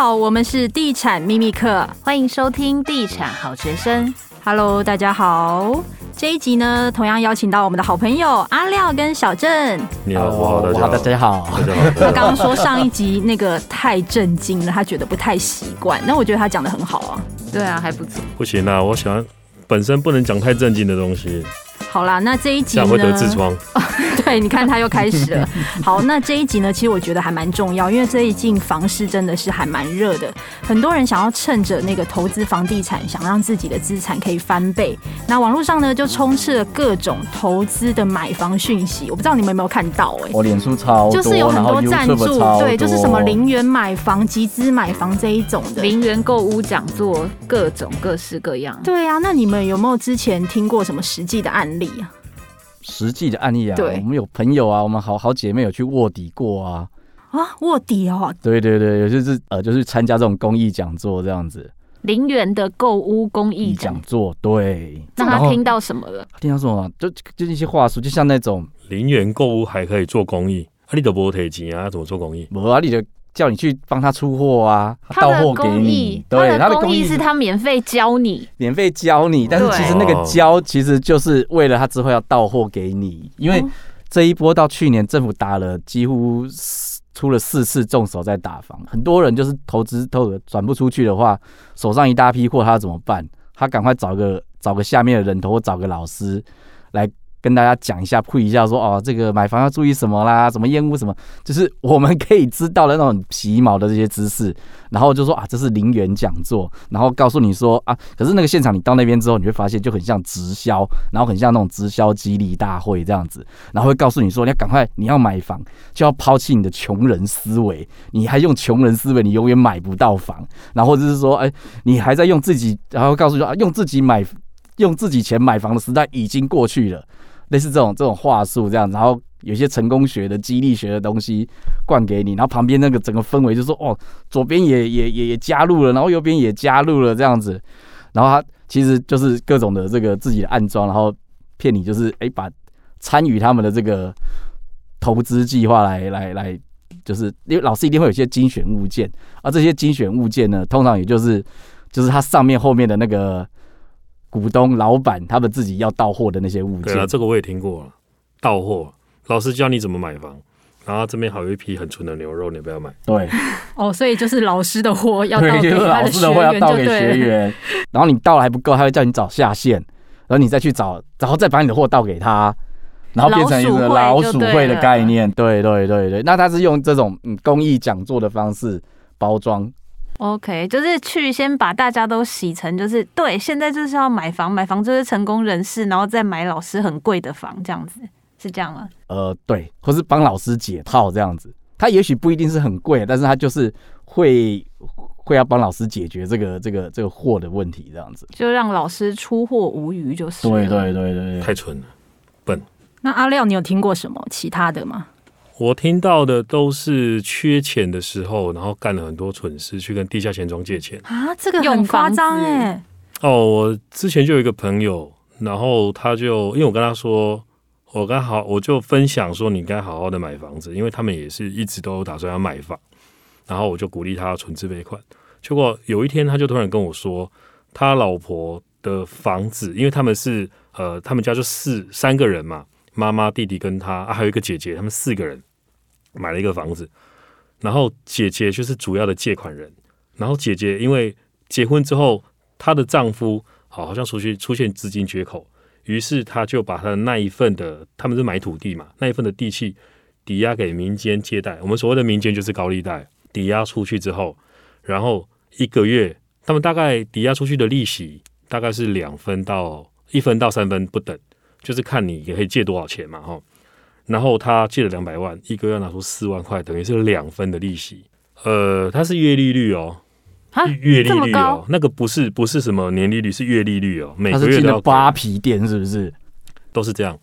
好，我们是地产秘密课，欢迎收听地产好学生。Hello，大家好。这一集呢，同样邀请到我们的好朋友阿廖跟小郑。你好，我好，大家好，大家好。他刚刚说上一集那个太震惊了，他觉得不太习惯。那我觉得他讲的很好啊。对啊，还不错。不行啊，我喜欢本身不能讲太震惊的东西。好啦，那这一集呢？会得痔疮。对，你看他又开始了。好，那这一集呢，其实我觉得还蛮重要，因为最近房市真的是还蛮热的，很多人想要趁着那个投资房地产，想让自己的资产可以翻倍。那网络上呢，就充斥了各种投资的买房讯息，我不知道你们有没有看到、欸？哎，我脸书超多，就是有很多赞助，对，就是什么零元买房、集资买房这一种的，零元购屋讲座，各种各式各样。对啊，那你们有没有之前听过什么实际的案例啊？实际的案例啊，对，我们有朋友啊，我们好好姐妹有去卧底过啊。啊，卧底哦。对对对，有就是呃，就是参加这种公益讲座这样子。零元的购物公益讲座，对。那他听到什么了？听到什么？就就一些话术，就像那种零元购物还可以做公益，啊，你都不提钱啊，怎么做公益？无啊，你就。叫你去帮他出货啊，他到货给你。对，他的工艺是他免费教你，免费教你。但是其实那个教其实就是为了他之后要到货给你，因为这一波到去年政府打了几乎出了四次重手在打房，很多人就是投资投转不出去的话，手上一大批货，他要怎么办？他赶快找个找个下面的人头，或找个老师来。跟大家讲一下，铺一下说，哦，这个买房要注意什么啦，什么验屋什么，就是我们可以知道的那种皮毛的这些知识。然后就说啊，这是零元讲座，然后告诉你说啊，可是那个现场你到那边之后，你会发现就很像直销，然后很像那种直销激励大会这样子，然后会告诉你说，你要赶快，你要买房就要抛弃你的穷人思维，你还用穷人思维，你永远买不到房。然后就是说，哎，你还在用自己，然后告诉说啊，用自己买，用自己钱买房的时代已经过去了。类似这种这种话术这样，然后有些成功学的激励学的东西灌给你，然后旁边那个整个氛围就说哦，左边也也也也加入了，然后右边也加入了这样子，然后他其实就是各种的这个自己的暗装，然后骗你就是哎把参与他们的这个投资计划来来来，就是因为老师一定会有一些精选物件，而这些精选物件呢，通常也就是就是它上面后面的那个。股东、老板他们自己要到货的那些物件，对啊，这个我也听过了。到货，老师教你怎么买房，然后这边还有一批很纯的牛肉，你不要买。对，哦，所以就是老师的货要到给他的学员，老师的货要到给学员，然后你到了还不够，他会叫你找下线，然后你再去找，然后再把你的货倒给他，然后变成一个老鼠会的概念。对对对对，那他是用这种嗯公益讲座的方式包装。OK，就是去先把大家都洗成就是对，现在就是要买房，买房就是成功人士，然后再买老师很贵的房，这样子是这样吗？呃，对，或是帮老师解套这样子，他也许不一定是很贵，但是他就是会会要帮老师解决这个这个这个货的问题，这样子就让老师出货无余就是。对对对对对，太蠢了，笨。那阿廖，你有听过什么其他的吗？我听到的都是缺钱的时候，然后干了很多蠢事，去跟地下钱庄借钱啊，这个很夸张哎。哦，我之前就有一个朋友，然后他就因为我跟他说，我刚好我就分享说，你应该好好的买房子，因为他们也是一直都有打算要买房，然后我就鼓励他要存自备款。结果有一天，他就突然跟我说，他老婆的房子，因为他们是呃，他们家就四三个人嘛，妈妈、弟弟跟他啊，还有一个姐姐，他们四个人。买了一个房子，然后姐姐就是主要的借款人。然后姐姐因为结婚之后，她的丈夫好好像出去出现资金缺口，于是她就把她的那一份的，他们是买土地嘛，那一份的地契抵押给民间借贷。我们所谓的民间就是高利贷，抵押出去之后，然后一个月，他们大概抵押出去的利息大概是两分到一分到三分不等，就是看你也可以借多少钱嘛，哈。然后他借了两百万，一个月要拿出四万块，等于是两分的利息。呃，它是月利率哦，月利率哦，那个不是不是什么年利率，是月利率哦，每个月都要扒皮店是不是？都是这样，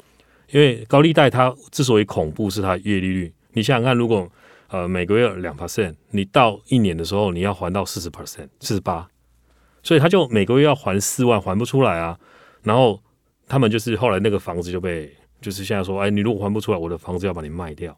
因为高利贷它之所以恐怖，是它月利率。你想想看，如果呃每个月两 percent，你到一年的时候你要还到四十 percent，四十八，所以他就每个月要还四万，还不出来啊。然后他们就是后来那个房子就被。就是现在说，哎，你如果还不出来，我的房子要把你卖掉。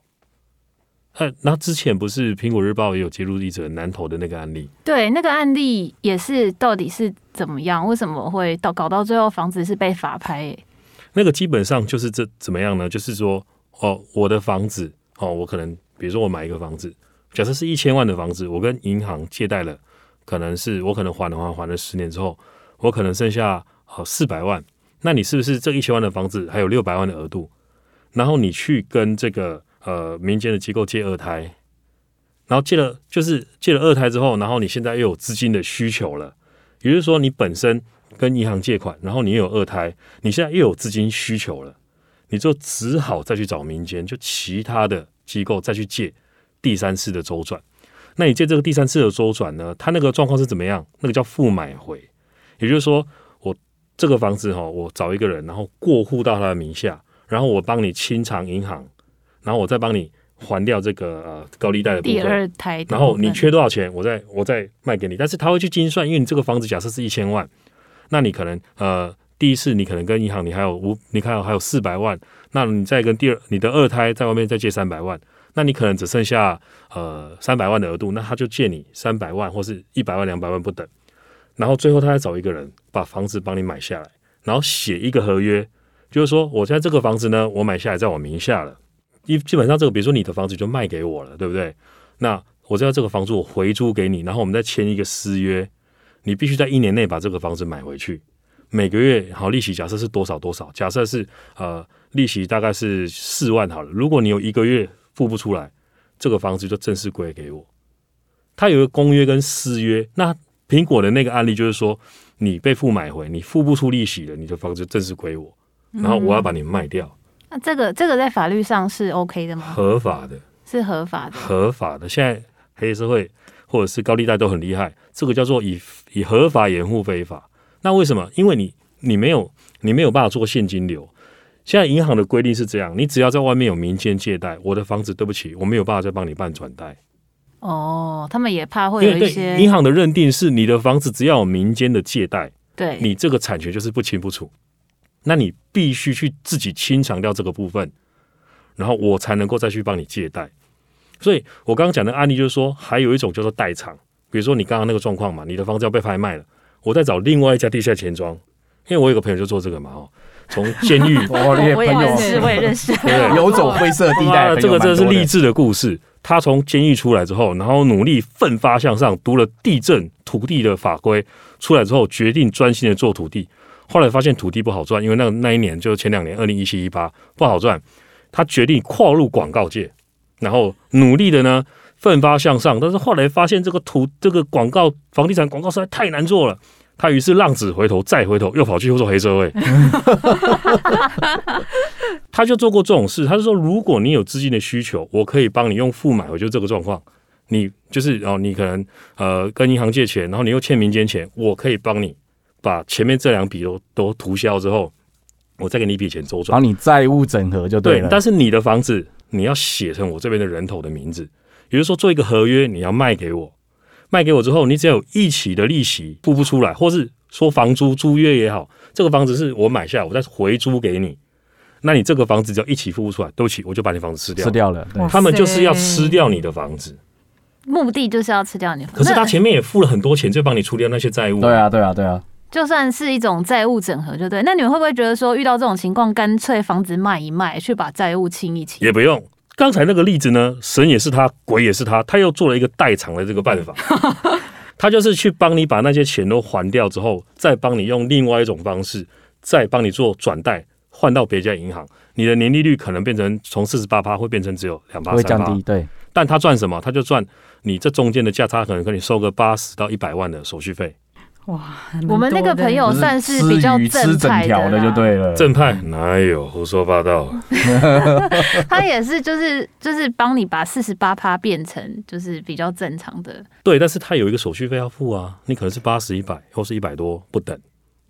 呃，那之前不是苹果日报也有揭露一则南投的那个案例？对，那个案例也是到底是怎么样？为什么会到搞到最后房子是被法拍、欸？那个基本上就是这怎么样呢？就是说，哦，我的房子，哦，我可能比如说我买一个房子，假设是一千万的房子，我跟银行借贷了，可能是我可能还的话，还了十年之后，我可能剩下好四百万。那你是不是这一千万的房子还有六百万的额度？然后你去跟这个呃民间的机构借二胎，然后借了就是借了二胎之后，然后你现在又有资金的需求了，也就是说你本身跟银行借款，然后你又有二胎，你现在又有资金需求了，你就只好再去找民间，就其他的机构再去借第三次的周转。那你借这个第三次的周转呢？它那个状况是怎么样？那个叫负买回，也就是说。这个房子哈，我找一个人，然后过户到他的名下，然后我帮你清偿银行，然后我再帮你还掉这个呃高利贷的部分。第二胎，然后你缺多少钱，我再我再卖给你。但是他会去精算，因为你这个房子假设是一千万，那你可能呃第一次你可能跟银行你还有五，你看还有四百万，那你再跟第二你的二胎在外面再借三百万，那你可能只剩下呃三百万的额度，那他就借你三百万或是一百万两百万不等。然后最后他再找一个人把房子帮你买下来，然后写一个合约，就是说我现在这个房子呢，我买下来在我名下了，基基本上这个比如说你的房子就卖给我了，对不对？那我知道这个房子我回租给你，然后我们再签一个私约，你必须在一年内把这个房子买回去，每个月好利息假设是多少多少，假设是呃利息大概是四万好了，如果你有一个月付不出来，这个房子就正式归给我。他有个公约跟私约，那。苹果的那个案例就是说，你被付买回，你付不出利息了，你的房子正式归我，然后我要把你卖掉。嗯、那这个这个在法律上是 OK 的吗？合法的，是合法的，合法的。现在黑社会或者是高利贷都很厉害，这个叫做以以合法掩护非法。那为什么？因为你你没有你没有办法做现金流。现在银行的规定是这样，你只要在外面有民间借贷，我的房子对不起，我没有办法再帮你办转贷。哦，他们也怕会有一些银行的认定是你的房子只要有民间的借贷，对，你这个产权就是不清不楚，那你必须去自己清偿掉这个部分，然后我才能够再去帮你借贷。所以我刚刚讲的案例就是说，还有一种叫做代偿，比如说你刚刚那个状况嘛，你的房子要被拍卖了，我再找另外一家地下钱庄，因为我有个朋友就做这个嘛，哦，从监狱，我也认识，我也认识，对，游走灰色地带，这个真的是励志的故事。他从监狱出来之后，然后努力奋发向上，读了地震土地的法规，出来之后决定专心的做土地。后来发现土地不好赚，因为那那一年就是前两年，二零一七一八不好赚。他决定跨入广告界，然后努力的呢奋发向上。但是后来发现这个土这个广告房地产广告实在太难做了。他于是浪子回头，再回头，又跑去做黑社会。他就做过这种事。他就说，如果你有资金的需求，我可以帮你用付买。我就这个状况，你就是哦，你可能呃跟银行借钱，然后你又欠民间钱，我可以帮你把前面这两笔都都涂销之后，我再给你一笔钱周转，帮你债务整合就对了。对，但是你的房子你要写成我这边的人头的名字，也就是说做一个合约，你要卖给我。卖给我之后，你只要有一起的利息付不出来，或是说房租租约也好，这个房子是我买下，我再回租给你，那你这个房子只要一起付不出来，对不起，我就把你房子吃掉，吃掉了。他们就是要吃掉你的房子，目的就是要吃掉你的房子。可是他前面也付了很多钱，就帮你处理掉那些债务。对啊，对啊，对啊，就算是一种债务整合，就对。那你们会不会觉得说，遇到这种情况，干脆房子卖一卖，去把债务清一清？也不用。刚才那个例子呢，神也是他，鬼也是他，他又做了一个代偿的这个办法。他就是去帮你把那些钱都还掉之后，再帮你用另外一种方式，再帮你做转贷，换到别家银行，你的年利率可能变成从四十八趴会变成只有两趴会降低。对，但他赚什么？他就赚你这中间的价差，可能跟你收个八十到一百万的手续费。哇，我们那个朋友算是比较正派的，就对了。正派哪有胡说八道？他也是，就是就是帮你把四十八趴变成就是比较正常的。对，但是他有一个手续费要付啊，你可能是八十、一百或是一百多不等，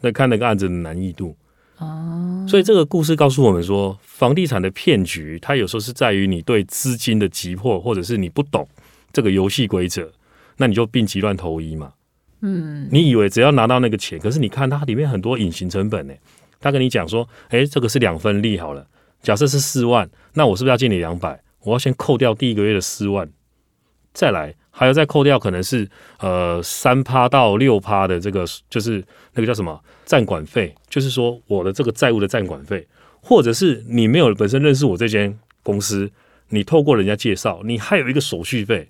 那看那个案子的难易度哦。所以这个故事告诉我们说，房地产的骗局，它有时候是在于你对资金的急迫，或者是你不懂这个游戏规则，那你就病急乱投医嘛。嗯，你以为只要拿到那个钱，可是你看它里面很多隐形成本呢。他跟你讲说，诶，这个是两分利好了，假设是四万，那我是不是要借你两百？我要先扣掉第一个月的四万，再来还要再扣掉可能是呃三趴到六趴的这个就是那个叫什么占管费，就是说我的这个债务的占管费，或者是你没有本身认识我这间公司，你透过人家介绍，你还有一个手续费。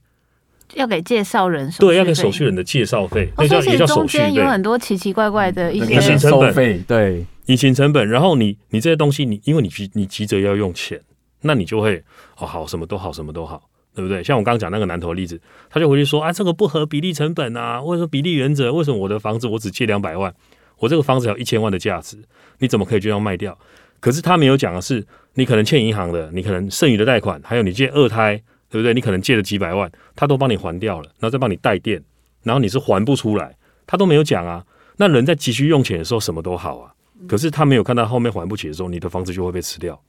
要给介绍人对，要给手续人的介绍费，那叫也叫手续费。中间有很多奇奇怪怪的一些隐形成本，对，隐形成本。然后你你这些东西，你因为你急你急着要用钱，那你就会哦好什么都好什么都好，对不对？像我刚刚讲那个南投例子，他就回去说啊，这个不合比例成本啊，或者说比例原则，为什么我的房子我只借两百万，我这个房子有一千万的价值，你怎么可以就这样卖掉？可是他没有讲的是，你可能欠银行的，你可能剩余的贷款，还有你借二胎。对不对？你可能借了几百万，他都帮你还掉了，然后再帮你带电，然后你是还不出来，他都没有讲啊。那人在急需用钱的时候，什么都好啊。可是他没有看到后面还不起的时候，你的房子就会被吃掉。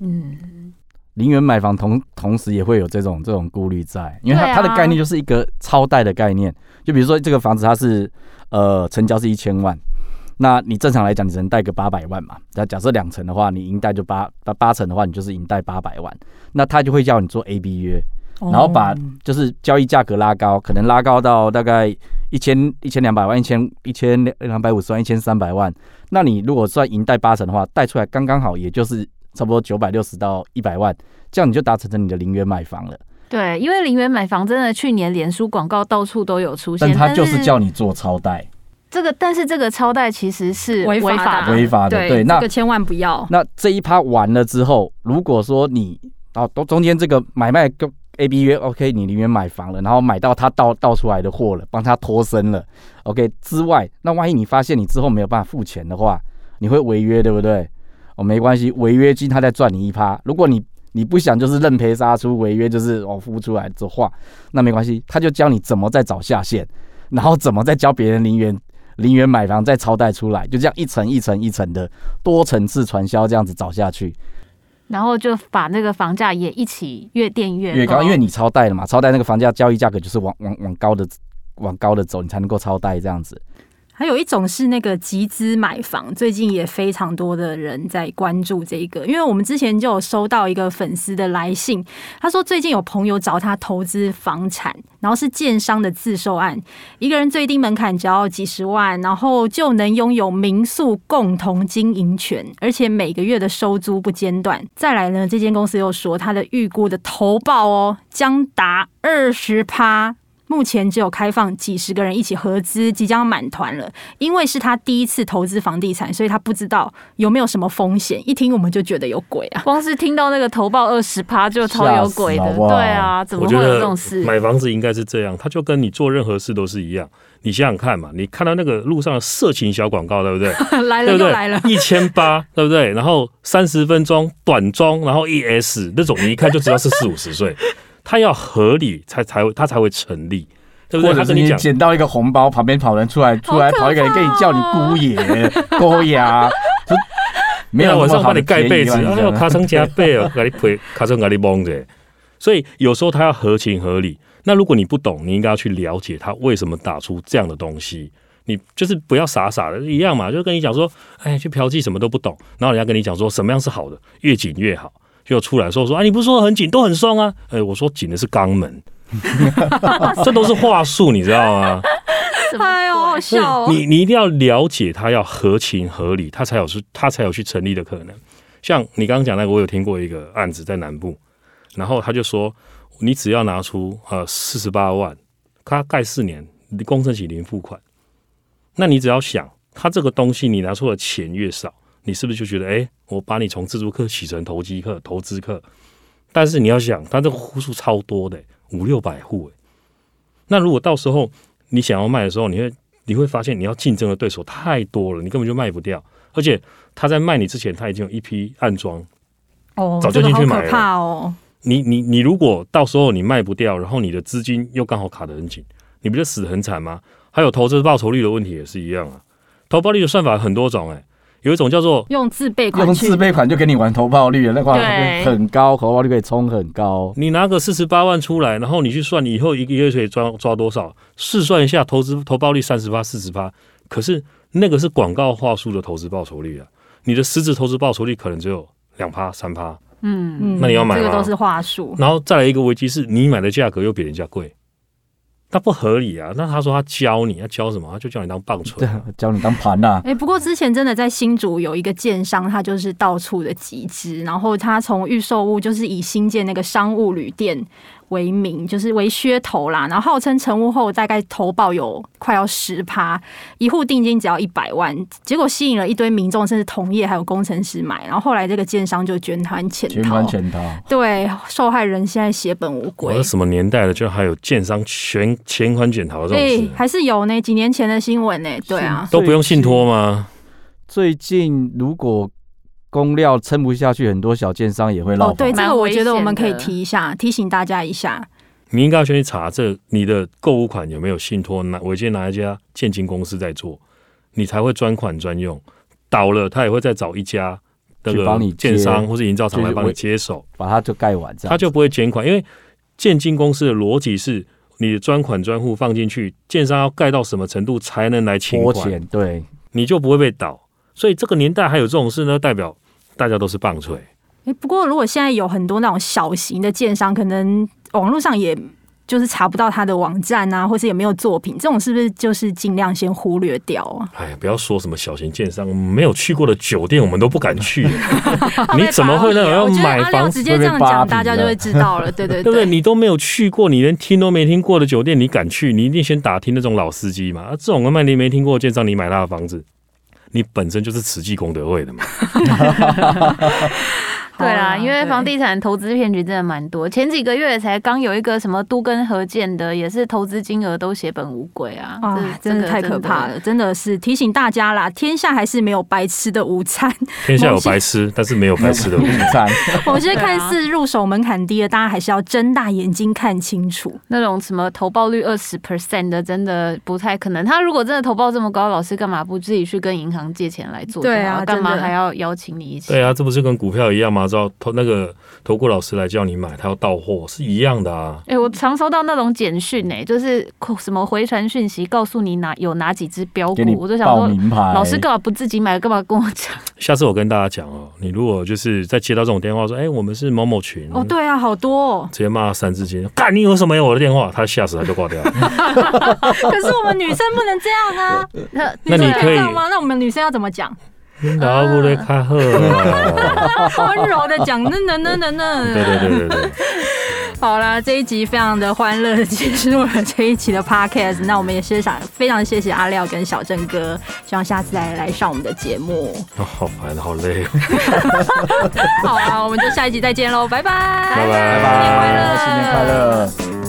嗯，零元买房同同时也会有这种这种顾虑在，因为它它的概念就是一个超贷的概念。就比如说这个房子它是呃成交是一千万。那你正常来讲，你只能贷个八百万嘛？那假设两成的话，你银贷就八八八成的话，你就是银贷八百万。那他就会叫你做 A B 约，然后把就是交易价格拉高，可能拉高到大概一千一千两百万、一千一千两百五十万、一千三百万。那你如果算银贷八成的话，贷出来刚刚好，也就是差不多九百六十到一百万，这样你就达成了你的零元买房了。对，因为零元买房真的去年脸书广告到处都有出现，但他就是叫你做超贷。这个，但是这个超贷其实是违法的，违法的。对，那这个千万不要。那这一趴完了之后，如果说你哦，都中间这个买卖跟 A B 约 OK，你里面买房了，然后买到他倒倒出来的货了，帮他脱身了 OK 之外，那万一你发现你之后没有办法付钱的话，你会违约，对不对？哦，没关系，违约金他再赚你一趴。如果你你不想就是认赔杀出，违约就是哦付不出来的话，那没关系，他就教你怎么再找下线，然后怎么再教别人零元。零元买房再超贷出来，就这样一层一层一层的多层次传销这样子找下去，然后就把那个房价也一起越垫越越高，因为你超贷了嘛，超贷那个房价交易价格就是往往往高的往高的走，你才能够超贷这样子。还有一种是那个集资买房，最近也非常多的人在关注这个，因为我们之前就有收到一个粉丝的来信，他说最近有朋友找他投资房产，然后是建商的自售案，一个人最低门槛只要几十万，然后就能拥有民宿共同经营权，而且每个月的收租不间断。再来呢，这间公司又说他的预估的投报哦，将达二十趴。目前只有开放几十个人一起合资，即将满团了。因为是他第一次投资房地产，所以他不知道有没有什么风险。一听我们就觉得有鬼啊！光是听到那个投报二十趴就超有鬼的，对啊，怎么会有这种事？买房子应该是这样，他就跟你做任何事都是一样。你想想看嘛，你看到那个路上的色情小广告，对不对？来了又来了，一千八，对不对？然后三十分钟短装，然后 ES 那种，你一看就知道是四五十岁。他要合理才才他才会成立，对不对？或者是你捡到一个红包，旁边跑人出来出来跑一个人跟你叫你姑爷姑爷，就 没有我上帮你盖被子，然后卡成加被哦，给你赔卡成给你蒙着。所以有时候他要合情合理。那如果你不懂，你应该要去了解他为什么打出这样的东西。你就是不要傻傻的一样嘛，就跟你讲说，哎，去嫖妓什么都不懂，然后人家跟你讲说什么样是好的，越紧越好。就出来说说啊，你不是说很紧，都很松啊？哎，我说紧的是肛门，这都是话术，你知道吗？哎呦，好笑哦！你你一定要了解，他要合情合理，他才有是，他才有去成立的可能。像你刚刚讲那个，我有听过一个案子在南部，然后他就说，你只要拿出呃四十八万，他盖四年，工程起零付款，那你只要想，他这个东西你拿出的钱越少。你是不是就觉得，哎、欸，我把你从自助客洗成投机客、投资客？但是你要想，他这个户数超多的，五六百户，哎。那如果到时候你想要卖的时候，你会你会发现你要竞争的对手太多了，你根本就卖不掉。而且他在卖你之前，他已经有一批暗装，哦，早就进去买了。可怕哦！你你你如果到时候你卖不掉，然后你的资金又刚好卡得很紧，你不就死得很惨吗？还有投资报酬率的问题也是一样啊。投报率的算法很多种，哎。有一种叫做用自备款，用自备款就给你玩投报率，那块很高，投报率可以冲很高。你拿个四十八万出来，然后你去算，你以后一个月可以抓抓多少？试算一下，投资投报率三十八、四十八，可是那个是广告话术的投资报酬率啊，你的实质投资报酬率可能只有两趴、三趴。嗯，嗯那你要买吗这个都是话术。然后再来一个危机是，你买的价格又比人家贵，那不合理啊。那他说他教你，他教什么？他就叫你当棒槌对。，教你当盘呐。哎、不过之前真的在新竹有一个建商，他就是到处的集资，然后他从预售屋就是以新建那个商务旅店为名，就是为噱头啦，然后号称成屋后大概投保有快要十趴，一户定金只要一百万，结果吸引了一堆民众，甚至同业还有工程师买，然后后来这个建商就捐款潜全逃款全套，对，受害人现在血本无归。我。什么年代了，就还有建商全钱款潜逃这种哎、事，还是有呢，几年前的新闻呢，对啊，都不用信托吗？最近如果工料撑不下去，很多小建商也会落，哦对，这个我觉得我们可以提一下，提醒大家一下。你应该要先去查这你的购物款有没有信托，哪我今天哪一家建金公司在做，你才会专款专用。倒了，他也会再找一家那个帮你建商或是营造厂来帮你接手，把它就盖完，这样他就不会减款，因为建金公司的逻辑是你的专款专户放进去，建商要盖到什么程度才能来请拖款，钱。对，你就不会被倒。所以这个年代还有这种事呢，代表大家都是棒槌。哎，不过如果现在有很多那种小型的建商，可能网络上也就是查不到他的网站啊，或是也没有作品，这种是不是就是尽量先忽略掉啊？哎，不要说什么小型建商，没有去过的酒店，我们都不敢去。你怎么会那种要买房，直接这样讲，大家就会知道了。对对对不对？你都没有去过，你连听都没听过的酒店，你敢去？你一定先打听那种老司机嘛。啊，这种卖你没听过的建商，你买他的房子，你本身就是慈济功德会的嘛。对啦，因为房地产投资骗局真的蛮多。前几个月才刚有一个什么都跟合建的，也是投资金额都血本无归啊！啊，真的太可怕了，真的是提醒大家啦，天下还是没有白吃的午餐。天下有白吃，但是没有白吃的午午餐。餐 某些看似入手门槛低的，大家还是要睁大眼睛看清楚。那种什么投报率二十 percent 的，真的不太可能。他如果真的投报这么高，老师干嘛不自己去跟银行借钱来做？对啊干嘛还要邀请你一起？对啊，这不是跟股票一样吗？知道投那个投顾老师来叫你买，他要到货是一样的啊。哎、我常收到那种简讯呢，就是什么回传讯息，告诉你哪有哪几只标股，我就想说。老师干嘛不自己买，干嘛跟我讲？下次我跟大家讲哦，你如果就是在接到这种电话说，哎、我们是某某群哦，对啊，好多哦。直接骂三字经，干你有什么有我的电话？他吓死他就挂掉了。可是我们女生不能这样啊，那 那你可以吗？那我们女生要怎么讲？然后不得开喝。温柔的讲，那那那那那。对对对对对。好啦，这一集非常的欢乐的结束了这一期的 podcast。那我们也是想非常谢谢阿廖跟小郑哥，希望下次来来上我们的节目。哦，好烦，好累。好啊，我们就下一集再见喽，拜拜，拜拜新年快乐新年快乐。